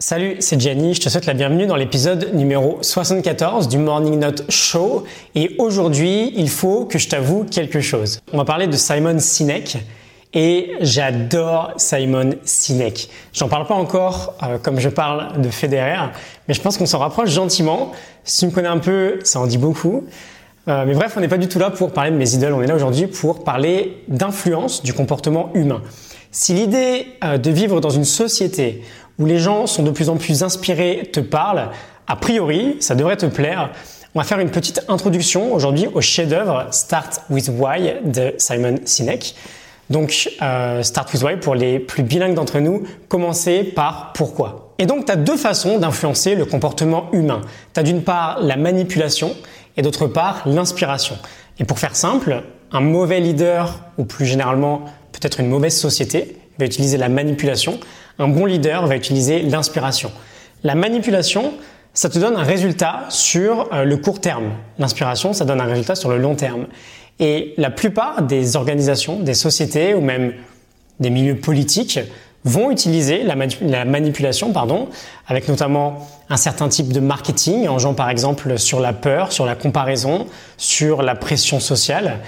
Salut, c'est Gianni, je te souhaite la bienvenue dans l'épisode numéro 74 du Morning Note Show. Et aujourd'hui, il faut que je t'avoue quelque chose. On va parler de Simon Sinek. Et j'adore Simon Sinek. J'en parle pas encore euh, comme je parle de Federer, mais je pense qu'on s'en rapproche gentiment. Si tu me connais un peu, ça en dit beaucoup. Euh, mais bref, on n'est pas du tout là pour parler de mes idoles, on est là aujourd'hui pour parler d'influence du comportement humain. Si l'idée euh, de vivre dans une société où les gens sont de plus en plus inspirés te parle, a priori, ça devrait te plaire. On va faire une petite introduction aujourd'hui au chef-d'œuvre Start with Why de Simon Sinek. Donc, euh, Start with Why pour les plus bilingues d'entre nous, commencer par pourquoi. Et donc, tu as deux façons d'influencer le comportement humain. Tu as d'une part la manipulation et d'autre part l'inspiration. Et pour faire simple, un mauvais leader, ou plus généralement peut-être une mauvaise société, va utiliser la manipulation un bon leader va utiliser l'inspiration. La manipulation, ça te donne un résultat sur euh, le court terme. L'inspiration, ça donne un résultat sur le long terme. Et la plupart des organisations, des sociétés ou même des milieux politiques vont utiliser la, manipulation, pardon, avec notamment un certain type de marketing, en jouant par exemple sur la peur, sur la comparaison, sur la pression sociale.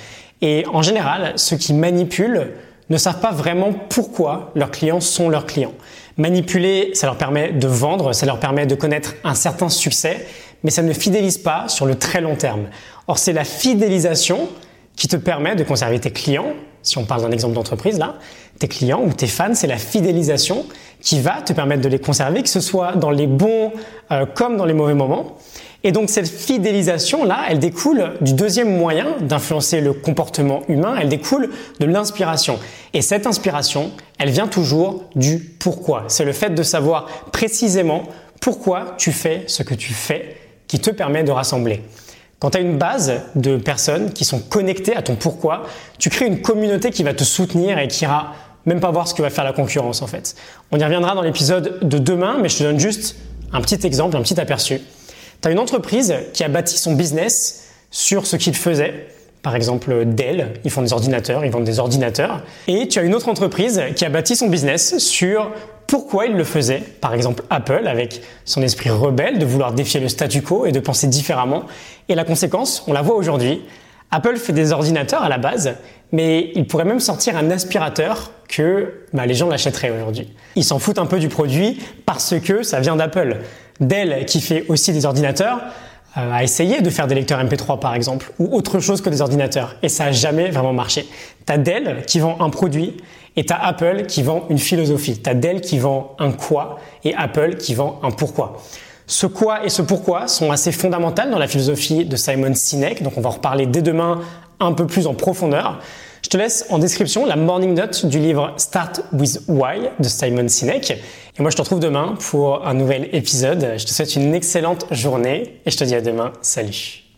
Et en général, ceux qui manipulent ne savent pas vraiment pourquoi leurs clients sont leurs clients. Manipuler, ça leur permet de vendre, ça leur permet de connaître un certain succès, mais ça ne fidélise pas sur le très long terme. Or, c'est la fidélisation qui te permet de conserver tes clients, si on parle d'un exemple d'entreprise là, tes clients ou tes fans, c'est la fidélisation qui va te permettre de les conserver, que ce soit dans les bons euh, comme dans les mauvais moments. Et donc cette fidélisation-là, elle découle du deuxième moyen d'influencer le comportement humain, elle découle de l'inspiration. Et cette inspiration, elle vient toujours du pourquoi. C'est le fait de savoir précisément pourquoi tu fais ce que tu fais qui te permet de rassembler. Quand tu as une base de personnes qui sont connectées à ton pourquoi, tu crées une communauté qui va te soutenir et qui ira même pas voir ce que va faire la concurrence en fait. On y reviendra dans l'épisode de demain, mais je te donne juste un petit exemple, un petit aperçu. Tu une entreprise qui a bâti son business sur ce qu'il faisait. Par exemple, Dell, ils font des ordinateurs, ils vendent des ordinateurs. Et tu as une autre entreprise qui a bâti son business sur pourquoi il le faisait. Par exemple, Apple, avec son esprit rebelle de vouloir défier le statu quo et de penser différemment. Et la conséquence, on la voit aujourd'hui. Apple fait des ordinateurs à la base, mais il pourrait même sortir un aspirateur que bah, les gens l'achèteraient aujourd'hui. Ils s'en foutent un peu du produit parce que ça vient d'Apple. Dell, qui fait aussi des ordinateurs, euh, a essayé de faire des lecteurs MP3 par exemple, ou autre chose que des ordinateurs, et ça n'a jamais vraiment marché. T'as Dell qui vend un produit, et t'as Apple qui vend une philosophie. T'as Dell qui vend un quoi, et Apple qui vend un pourquoi. Ce quoi et ce pourquoi sont assez fondamentaux dans la philosophie de Simon Sinek, donc on va en reparler dès demain un peu plus en profondeur. Je te laisse en description la morning note du livre Start with Why de Simon Sinek. Et moi, je te retrouve demain pour un nouvel épisode. Je te souhaite une excellente journée et je te dis à demain. Salut.